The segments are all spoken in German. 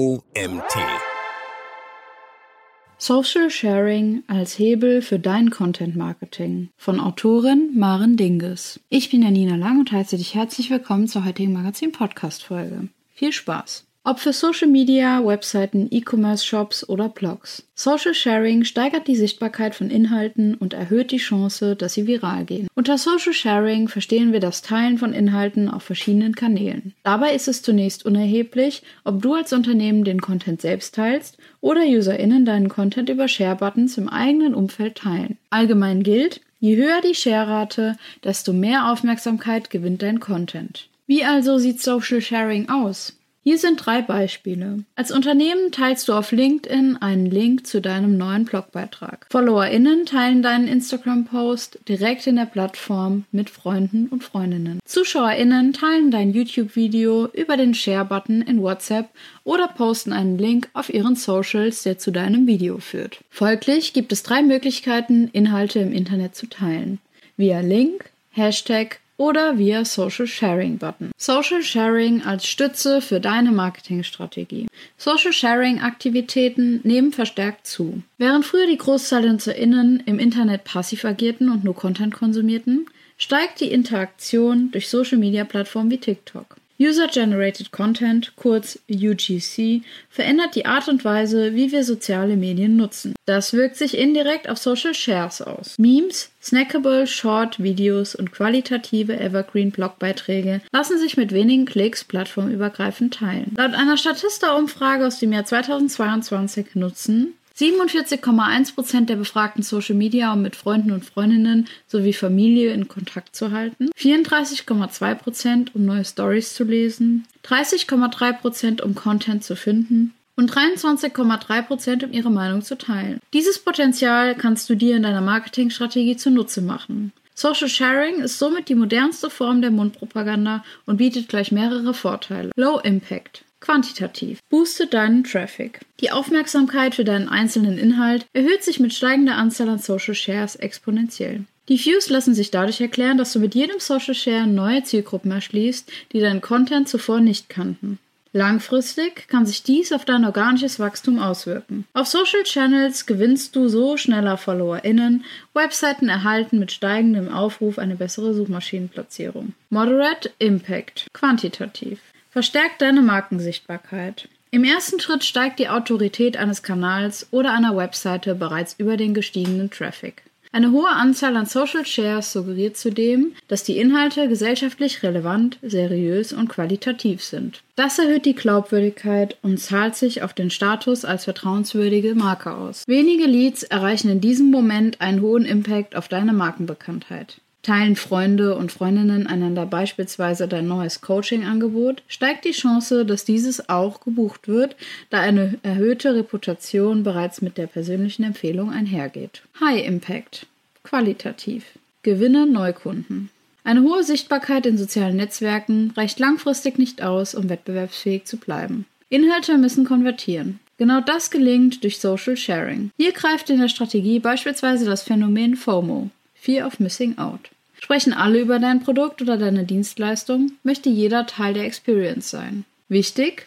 OMT. Social Sharing als Hebel für dein Content Marketing von Autorin Maren Dinges. Ich bin Janina Lang und heiße dich herzlich willkommen zur heutigen Magazin Podcast Folge. Viel Spaß! Ob für Social Media, Webseiten, E-Commerce-Shops oder Blogs. Social Sharing steigert die Sichtbarkeit von Inhalten und erhöht die Chance, dass sie viral gehen. Unter Social Sharing verstehen wir das Teilen von Inhalten auf verschiedenen Kanälen. Dabei ist es zunächst unerheblich, ob du als Unternehmen den Content selbst teilst oder UserInnen deinen Content über Share-Buttons im eigenen Umfeld teilen. Allgemein gilt, je höher die Share-Rate, desto mehr Aufmerksamkeit gewinnt dein Content. Wie also sieht Social Sharing aus? Hier sind drei Beispiele. Als Unternehmen teilst du auf LinkedIn einen Link zu deinem neuen Blogbeitrag. FollowerInnen teilen deinen Instagram-Post direkt in der Plattform mit Freunden und Freundinnen. ZuschauerInnen teilen dein YouTube-Video über den Share-Button in WhatsApp oder posten einen Link auf ihren Socials, der zu deinem Video führt. Folglich gibt es drei Möglichkeiten, Inhalte im Internet zu teilen. Via Link, Hashtag oder via Social Sharing Button. Social Sharing als Stütze für deine Marketingstrategie. Social Sharing Aktivitäten nehmen verstärkt zu. Während früher die NutzerInnen im Internet passiv agierten und nur Content konsumierten, steigt die Interaktion durch Social Media Plattformen wie TikTok. User-Generated Content, kurz UGC, verändert die Art und Weise, wie wir soziale Medien nutzen. Das wirkt sich indirekt auf Social Shares aus. Memes, snackable Short-Videos und qualitative Evergreen-Blogbeiträge lassen sich mit wenigen Klicks plattformübergreifend teilen. Laut einer Statista-Umfrage aus dem Jahr 2022 nutzen 47,1% der Befragten Social Media, um mit Freunden und Freundinnen sowie Familie in Kontakt zu halten. 34,2% um neue Stories zu lesen. 30,3% um Content zu finden. Und 23,3% um ihre Meinung zu teilen. Dieses Potenzial kannst du dir in deiner Marketingstrategie zunutze machen. Social Sharing ist somit die modernste Form der Mundpropaganda und bietet gleich mehrere Vorteile. Low Impact. Quantitativ. Booste deinen Traffic. Die Aufmerksamkeit für deinen einzelnen Inhalt erhöht sich mit steigender Anzahl an Social Shares exponentiell. Die Views lassen sich dadurch erklären, dass du mit jedem Social Share neue Zielgruppen erschließt, die deinen Content zuvor nicht kannten. Langfristig kann sich dies auf dein organisches Wachstum auswirken. Auf Social Channels gewinnst du so schneller FollowerInnen, Webseiten erhalten mit steigendem Aufruf eine bessere Suchmaschinenplatzierung. Moderate Impact. Quantitativ. Verstärkt deine Markensichtbarkeit. Im ersten Schritt steigt die Autorität eines Kanals oder einer Webseite bereits über den gestiegenen Traffic. Eine hohe Anzahl an Social Shares suggeriert zudem, dass die Inhalte gesellschaftlich relevant, seriös und qualitativ sind. Das erhöht die Glaubwürdigkeit und zahlt sich auf den Status als vertrauenswürdige Marke aus. Wenige Leads erreichen in diesem Moment einen hohen Impact auf deine Markenbekanntheit. Teilen Freunde und Freundinnen einander beispielsweise dein neues Coaching-Angebot, steigt die Chance, dass dieses auch gebucht wird, da eine erhöhte Reputation bereits mit der persönlichen Empfehlung einhergeht. High Impact. Qualitativ. Gewinne Neukunden. Eine hohe Sichtbarkeit in sozialen Netzwerken reicht langfristig nicht aus, um wettbewerbsfähig zu bleiben. Inhalte müssen konvertieren. Genau das gelingt durch Social Sharing. Hier greift in der Strategie beispielsweise das Phänomen FOMO, Fear of Missing Out. Sprechen alle über dein Produkt oder deine Dienstleistung, möchte jeder Teil der Experience sein. Wichtig,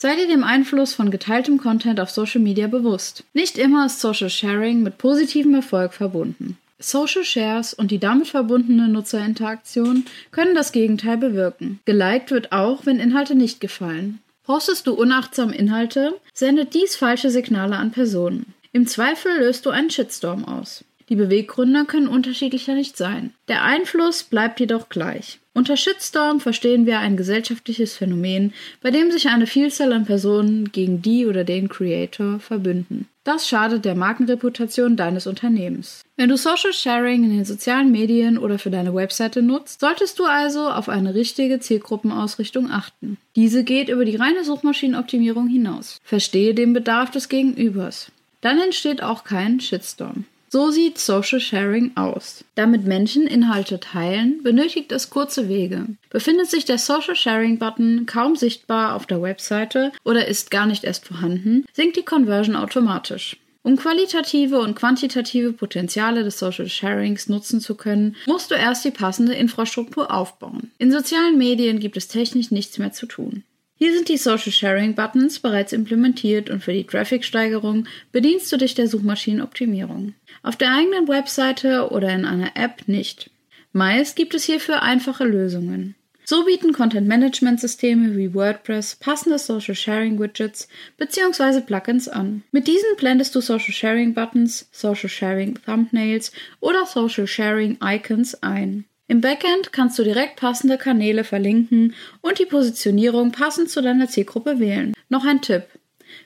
Sei dir dem Einfluss von geteiltem Content auf Social Media bewusst. Nicht immer ist Social Sharing mit positivem Erfolg verbunden. Social Shares und die damit verbundene Nutzerinteraktion können das Gegenteil bewirken. Geliked wird auch, wenn Inhalte nicht gefallen. Postest du unachtsam Inhalte, sendet dies falsche Signale an Personen. Im Zweifel löst du einen Shitstorm aus. Die Beweggründe können unterschiedlicher nicht sein. Der Einfluss bleibt jedoch gleich. Unter Shitstorm verstehen wir ein gesellschaftliches Phänomen, bei dem sich eine Vielzahl an Personen gegen die oder den Creator verbünden. Das schadet der Markenreputation deines Unternehmens. Wenn du Social Sharing in den sozialen Medien oder für deine Webseite nutzt, solltest du also auf eine richtige Zielgruppenausrichtung achten. Diese geht über die reine Suchmaschinenoptimierung hinaus. Verstehe den Bedarf des Gegenübers. Dann entsteht auch kein Shitstorm. So sieht Social Sharing aus. Damit Menschen Inhalte teilen, benötigt es kurze Wege. Befindet sich der Social Sharing Button kaum sichtbar auf der Webseite oder ist gar nicht erst vorhanden, sinkt die Conversion automatisch. Um qualitative und quantitative Potenziale des Social Sharings nutzen zu können, musst du erst die passende Infrastruktur aufbauen. In sozialen Medien gibt es technisch nichts mehr zu tun. Hier sind die Social Sharing Buttons bereits implementiert und für die Traffic-Steigerung bedienst du dich der Suchmaschinenoptimierung. Auf der eigenen Webseite oder in einer App nicht. Meist gibt es hierfür einfache Lösungen. So bieten Content-Management-Systeme wie WordPress passende Social Sharing Widgets bzw. Plugins an. Mit diesen blendest du Social Sharing Buttons, Social Sharing Thumbnails oder Social Sharing Icons ein. Im Backend kannst du direkt passende Kanäle verlinken und die Positionierung passend zu deiner Zielgruppe wählen. Noch ein Tipp.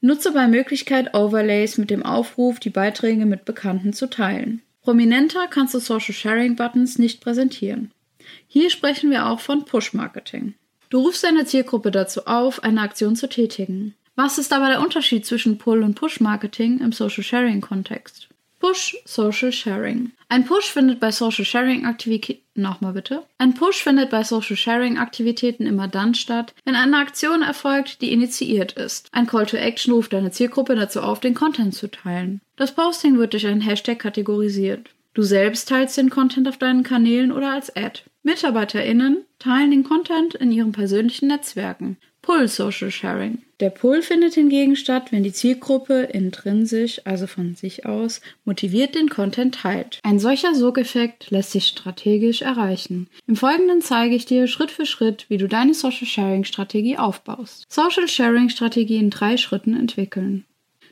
Nutze bei Möglichkeit Overlays mit dem Aufruf, die Beiträge mit Bekannten zu teilen. Prominenter kannst du Social Sharing Buttons nicht präsentieren. Hier sprechen wir auch von Push-Marketing. Du rufst deine Zielgruppe dazu auf, eine Aktion zu tätigen. Was ist aber der Unterschied zwischen Pull- und Push-Marketing im Social-Sharing-Kontext? Push Social Sharing. Ein Push findet bei Social Sharing Aktivitäten nochmal bitte. Ein Push findet bei Social Sharing Aktivitäten immer dann statt, wenn eine Aktion erfolgt, die initiiert ist. Ein Call to Action ruft deine Zielgruppe dazu auf, den Content zu teilen. Das Posting wird durch einen Hashtag kategorisiert. Du selbst teilst den Content auf deinen Kanälen oder als Ad. MitarbeiterInnen teilen den Content in ihren persönlichen Netzwerken. Pull Social Sharing. Der Pull findet hingegen statt, wenn die Zielgruppe intrinsisch, also von sich aus, motiviert den Content teilt. Ein solcher Sogeffekt lässt sich strategisch erreichen. Im Folgenden zeige ich dir Schritt für Schritt, wie du deine Social Sharing Strategie aufbaust. Social Sharing Strategie in drei Schritten entwickeln.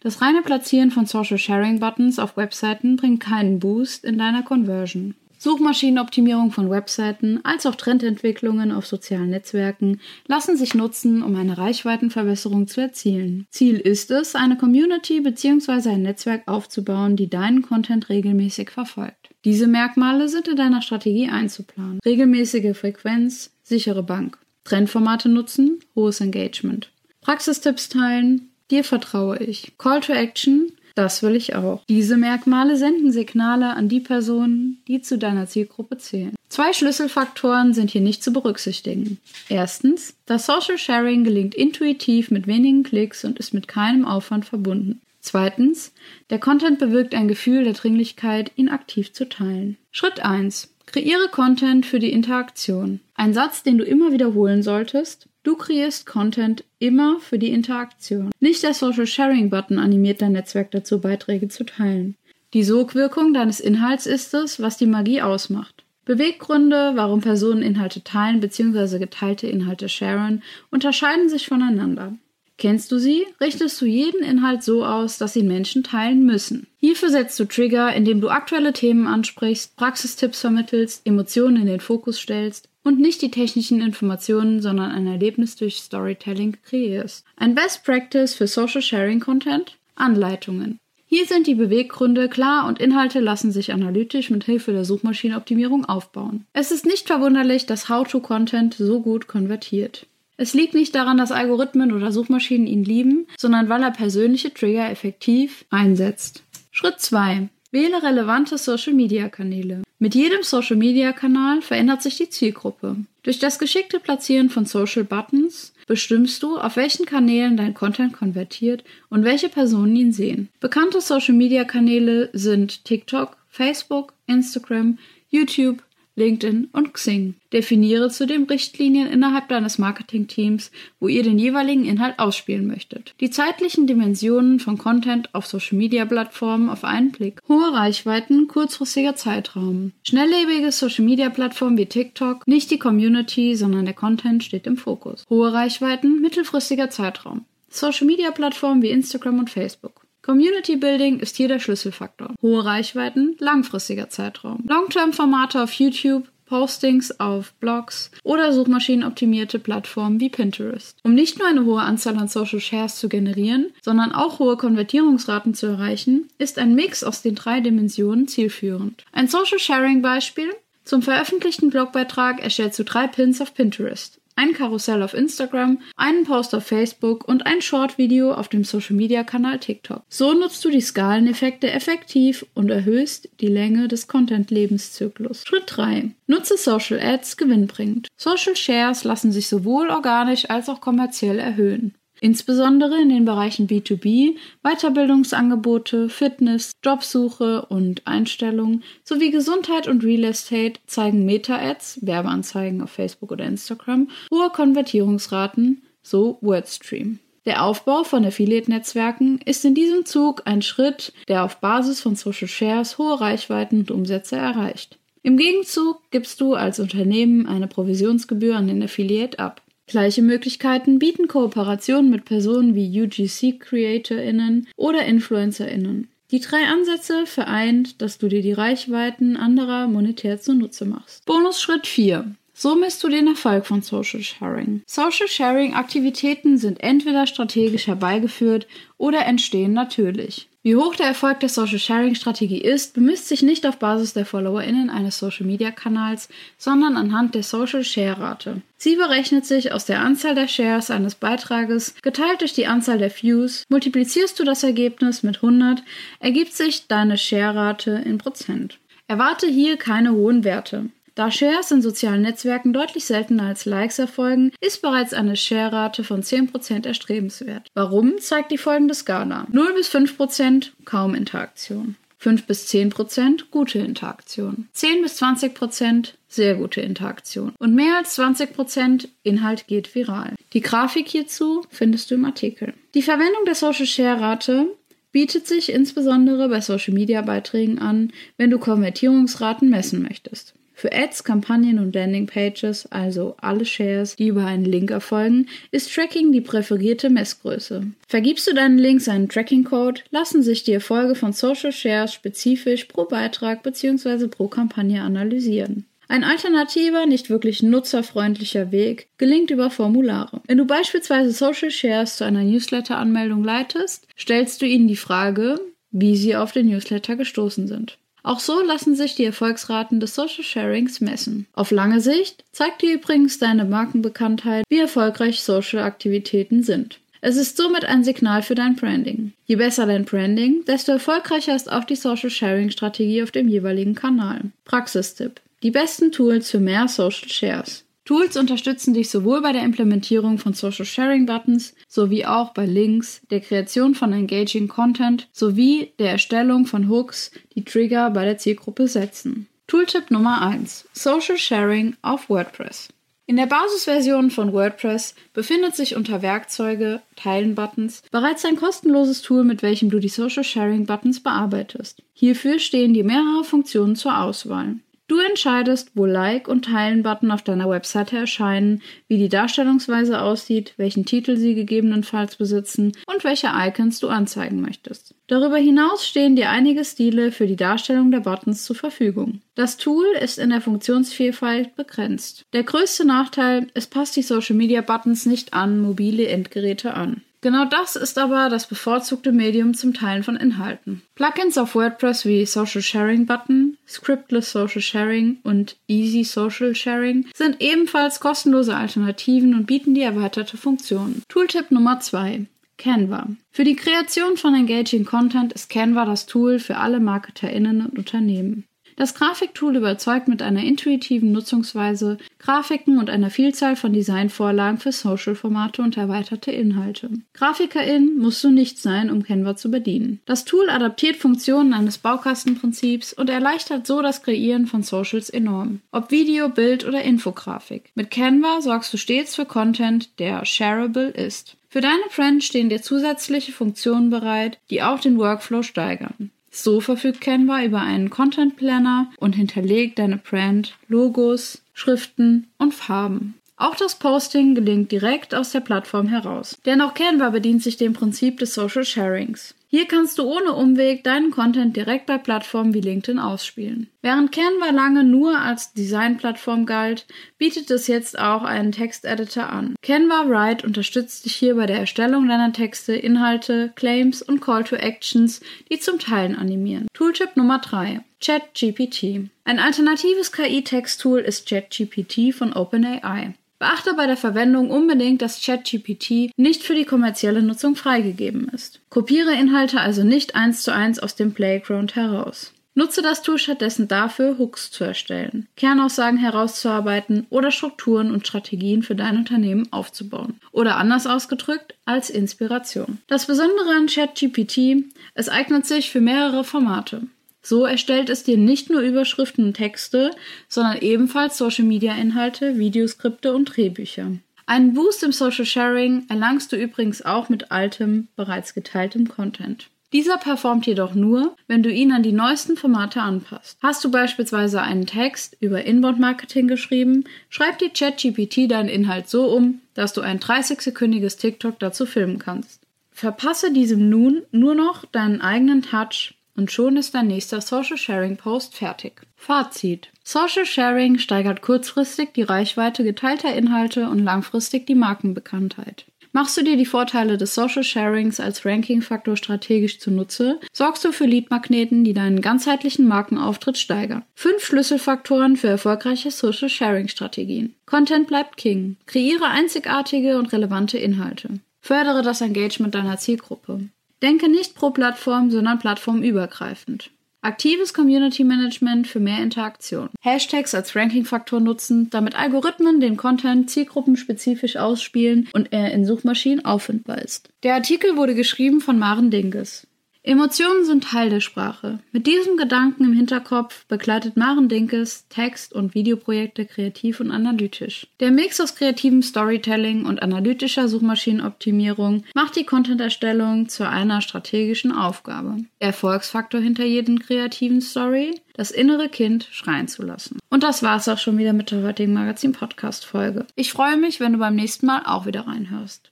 Das reine Platzieren von Social Sharing Buttons auf Webseiten bringt keinen Boost in deiner Conversion. Suchmaschinenoptimierung von Webseiten als auch Trendentwicklungen auf sozialen Netzwerken lassen sich nutzen, um eine Reichweitenverbesserung zu erzielen. Ziel ist es, eine Community bzw. ein Netzwerk aufzubauen, die deinen Content regelmäßig verfolgt. Diese Merkmale sind in deiner Strategie einzuplanen. Regelmäßige Frequenz, sichere Bank. Trendformate nutzen, hohes Engagement. Praxistipps teilen, Dir vertraue ich. Call to Action, das will ich auch. Diese Merkmale senden Signale an die Personen, die zu deiner Zielgruppe zählen. Zwei Schlüsselfaktoren sind hier nicht zu berücksichtigen. Erstens, das Social Sharing gelingt intuitiv mit wenigen Klicks und ist mit keinem Aufwand verbunden. Zweitens, der Content bewirkt ein Gefühl der Dringlichkeit, ihn aktiv zu teilen. Schritt 1. Kreiere Content für die Interaktion. Ein Satz, den du immer wiederholen solltest. Du kreierst Content immer für die Interaktion. Nicht der Social Sharing Button animiert dein Netzwerk dazu, Beiträge zu teilen. Die Sogwirkung deines Inhalts ist es, was die Magie ausmacht. Beweggründe, warum Personen Inhalte teilen bzw. geteilte Inhalte sharen, unterscheiden sich voneinander. Kennst du sie, richtest du jeden Inhalt so aus, dass ihn Menschen teilen müssen. Hierfür setzt du Trigger, indem du aktuelle Themen ansprichst, Praxistipps vermittelst, Emotionen in den Fokus stellst und nicht die technischen Informationen, sondern ein Erlebnis durch Storytelling kreierst. Ein Best Practice für Social Sharing Content? Anleitungen. Hier sind die Beweggründe klar und Inhalte lassen sich analytisch mit Hilfe der Suchmaschinenoptimierung aufbauen. Es ist nicht verwunderlich, dass How-to-Content so gut konvertiert. Es liegt nicht daran, dass Algorithmen oder Suchmaschinen ihn lieben, sondern weil er persönliche Trigger effektiv einsetzt. Schritt 2. Wähle relevante Social-Media-Kanäle. Mit jedem Social-Media-Kanal verändert sich die Zielgruppe. Durch das geschickte Platzieren von Social Buttons bestimmst du, auf welchen Kanälen dein Content konvertiert und welche Personen ihn sehen. Bekannte Social-Media-Kanäle sind TikTok, Facebook, Instagram, YouTube, LinkedIn und Xing. Definiere zudem Richtlinien innerhalb deines Marketingteams, wo ihr den jeweiligen Inhalt ausspielen möchtet. Die zeitlichen Dimensionen von Content auf Social-Media-Plattformen auf einen Blick. Hohe Reichweiten, kurzfristiger Zeitraum. Schnelllebige Social-Media-Plattformen wie TikTok, nicht die Community, sondern der Content steht im Fokus. Hohe Reichweiten, mittelfristiger Zeitraum. Social-Media-Plattformen wie Instagram und Facebook. Community Building ist hier der Schlüsselfaktor. Hohe Reichweiten, langfristiger Zeitraum. Long-Term-Formate auf YouTube, Postings auf Blogs oder suchmaschinenoptimierte Plattformen wie Pinterest. Um nicht nur eine hohe Anzahl an Social Shares zu generieren, sondern auch hohe Konvertierungsraten zu erreichen, ist ein Mix aus den drei Dimensionen zielführend. Ein Social Sharing Beispiel zum veröffentlichten Blogbeitrag erstellst du drei Pins auf Pinterest ein Karussell auf Instagram, einen Post auf Facebook und ein Short-Video auf dem Social-Media-Kanal TikTok. So nutzt du die Skaleneffekte effektiv und erhöhst die Länge des Content-Lebenszyklus. Schritt 3. Nutze Social Ads gewinnbringend. Social Shares lassen sich sowohl organisch als auch kommerziell erhöhen. Insbesondere in den Bereichen B2B, Weiterbildungsangebote, Fitness, Jobsuche und Einstellungen sowie Gesundheit und Real Estate zeigen Meta-Ads, Werbeanzeigen auf Facebook oder Instagram, hohe Konvertierungsraten so WordStream. Der Aufbau von Affiliate-Netzwerken ist in diesem Zug ein Schritt, der auf Basis von Social Shares hohe Reichweiten und Umsätze erreicht. Im Gegenzug gibst du als Unternehmen eine Provisionsgebühr an den Affiliate ab. Gleiche Möglichkeiten bieten Kooperationen mit Personen wie UGC-CreatorInnen oder InfluencerInnen. Die drei Ansätze vereint, dass du dir die Reichweiten anderer monetär zunutze machst. Bonusschritt 4. So misst du den Erfolg von Social Sharing. Social Sharing Aktivitäten sind entweder strategisch herbeigeführt oder entstehen natürlich. Wie hoch der Erfolg der Social Sharing Strategie ist, bemisst sich nicht auf Basis der FollowerInnen eines Social Media Kanals, sondern anhand der Social Share Rate. Sie berechnet sich aus der Anzahl der Shares eines Beitrages geteilt durch die Anzahl der Views. Multiplizierst du das Ergebnis mit 100, ergibt sich deine Share Rate in Prozent. Erwarte hier keine hohen Werte. Da Shares in sozialen Netzwerken deutlich seltener als Likes erfolgen, ist bereits eine Share-Rate von 10% erstrebenswert. Warum, zeigt die folgende Skala. 0 bis 5% kaum Interaktion. 5 bis 10% gute Interaktion. 10 bis 20% sehr gute Interaktion. Und mehr als 20% Inhalt geht viral. Die Grafik hierzu findest du im Artikel. Die Verwendung der Social Share Rate bietet sich insbesondere bei Social Media Beiträgen an, wenn du Konvertierungsraten messen möchtest. Für Ads, Kampagnen und Landingpages, also alle Shares, die über einen Link erfolgen, ist Tracking die präferierte Messgröße. Vergibst du deinen Links einen Tracking-Code, lassen sich die Erfolge von Social Shares spezifisch pro Beitrag bzw. pro Kampagne analysieren. Ein alternativer, nicht wirklich nutzerfreundlicher Weg gelingt über Formulare. Wenn du beispielsweise Social Shares zu einer Newsletter-Anmeldung leitest, stellst du ihnen die Frage, wie sie auf den Newsletter gestoßen sind. Auch so lassen sich die Erfolgsraten des Social Sharings messen. Auf lange Sicht zeigt dir übrigens deine Markenbekanntheit, wie erfolgreich Social-Aktivitäten sind. Es ist somit ein Signal für dein Branding. Je besser dein Branding, desto erfolgreicher ist auch die Social Sharing Strategie auf dem jeweiligen Kanal. Praxistipp. Die besten Tools für mehr Social Shares. Tools unterstützen dich sowohl bei der Implementierung von Social Sharing Buttons sowie auch bei Links, der Kreation von Engaging Content sowie der Erstellung von Hooks, die Trigger bei der Zielgruppe setzen. Tooltip Nummer 1: Social Sharing auf WordPress. In der Basisversion von WordPress befindet sich unter Werkzeuge, Teilen Buttons bereits ein kostenloses Tool, mit welchem du die Social Sharing Buttons bearbeitest. Hierfür stehen dir mehrere Funktionen zur Auswahl. Du entscheidest, wo Like- und Teilen-Button auf deiner Webseite erscheinen, wie die Darstellungsweise aussieht, welchen Titel sie gegebenenfalls besitzen und welche Icons du anzeigen möchtest. Darüber hinaus stehen dir einige Stile für die Darstellung der Buttons zur Verfügung. Das Tool ist in der Funktionsvielfalt begrenzt. Der größte Nachteil, es passt die Social Media Buttons nicht an mobile Endgeräte an. Genau das ist aber das bevorzugte Medium zum Teilen von Inhalten. Plugins auf WordPress wie Social Sharing Button, Scriptless Social Sharing und Easy Social Sharing sind ebenfalls kostenlose Alternativen und bieten die erweiterte Funktion. Tooltip Nummer 2. Canva. Für die Kreation von engaging Content ist Canva das Tool für alle MarketerInnen und Unternehmen. Das Grafiktool überzeugt mit einer intuitiven Nutzungsweise, Grafiken und einer Vielzahl von Designvorlagen für Social-Formate und erweiterte Inhalte. Grafikerin musst du nicht sein, um Canva zu bedienen. Das Tool adaptiert Funktionen eines Baukastenprinzips und erleichtert so das Kreieren von Socials enorm. Ob Video, Bild oder Infografik. Mit Canva sorgst du stets für Content, der shareable ist. Für deine Friends stehen dir zusätzliche Funktionen bereit, die auch den Workflow steigern. So verfügt Canva über einen Content Planner und hinterlegt deine Brand, Logos, Schriften und Farben. Auch das Posting gelingt direkt aus der Plattform heraus. Denn auch Canva bedient sich dem Prinzip des Social Sharings. Hier kannst du ohne Umweg deinen Content direkt bei Plattformen wie LinkedIn ausspielen. Während Canva lange nur als Designplattform galt, bietet es jetzt auch einen Texteditor an. Canva Write unterstützt dich hier bei der Erstellung deiner Texte, Inhalte, Claims und Call to Actions, die zum Teilen animieren. Tooltip Nummer 3. ChatGPT. Ein alternatives KI-Texttool ist ChatGPT von OpenAI. Beachte bei der Verwendung unbedingt, dass ChatGPT nicht für die kommerzielle Nutzung freigegeben ist. Kopiere Inhalte also nicht eins zu eins aus dem Playground heraus. Nutze das Tool stattdessen dafür, Hooks zu erstellen, Kernaussagen herauszuarbeiten oder Strukturen und Strategien für dein Unternehmen aufzubauen. Oder anders ausgedrückt, als Inspiration. Das Besondere an ChatGPT, es eignet sich für mehrere Formate. So erstellt es dir nicht nur Überschriften und Texte, sondern ebenfalls Social-Media-Inhalte, Videoskripte und Drehbücher. Einen Boost im Social Sharing erlangst du übrigens auch mit altem, bereits geteiltem Content. Dieser performt jedoch nur, wenn du ihn an die neuesten Formate anpasst. Hast du beispielsweise einen Text über Inbound-Marketing geschrieben, schreib die ChatGPT deinen Inhalt so um, dass du ein 30-sekündiges TikTok dazu filmen kannst. Verpasse diesem nun nur noch deinen eigenen Touch und schon ist dein nächster Social Sharing Post fertig. Fazit. Social Sharing steigert kurzfristig die Reichweite geteilter Inhalte und langfristig die Markenbekanntheit. Machst du dir die Vorteile des Social Sharings als Ranking-Faktor strategisch zunutze, sorgst du für Lead-Magneten, die deinen ganzheitlichen Markenauftritt steigern. Fünf Schlüsselfaktoren für erfolgreiche Social Sharing-Strategien. Content bleibt King. Kreiere einzigartige und relevante Inhalte. Fördere das Engagement deiner Zielgruppe. Denke nicht pro Plattform, sondern plattformübergreifend. Aktives Community Management für mehr Interaktion. Hashtags als Ranking-Faktor nutzen, damit Algorithmen den Content zielgruppenspezifisch ausspielen und er in Suchmaschinen auffindbar ist. Der Artikel wurde geschrieben von Maren Dinges. Emotionen sind Teil der Sprache. Mit diesem Gedanken im Hinterkopf begleitet Maren Dinkes Text- und Videoprojekte kreativ und analytisch. Der Mix aus kreativem Storytelling und analytischer Suchmaschinenoptimierung macht die Content-Erstellung zu einer strategischen Aufgabe. Erfolgsfaktor hinter jedem kreativen Story? Das innere Kind schreien zu lassen. Und das war's auch schon wieder mit der heutigen Magazin-Podcast-Folge. Ich freue mich, wenn du beim nächsten Mal auch wieder reinhörst.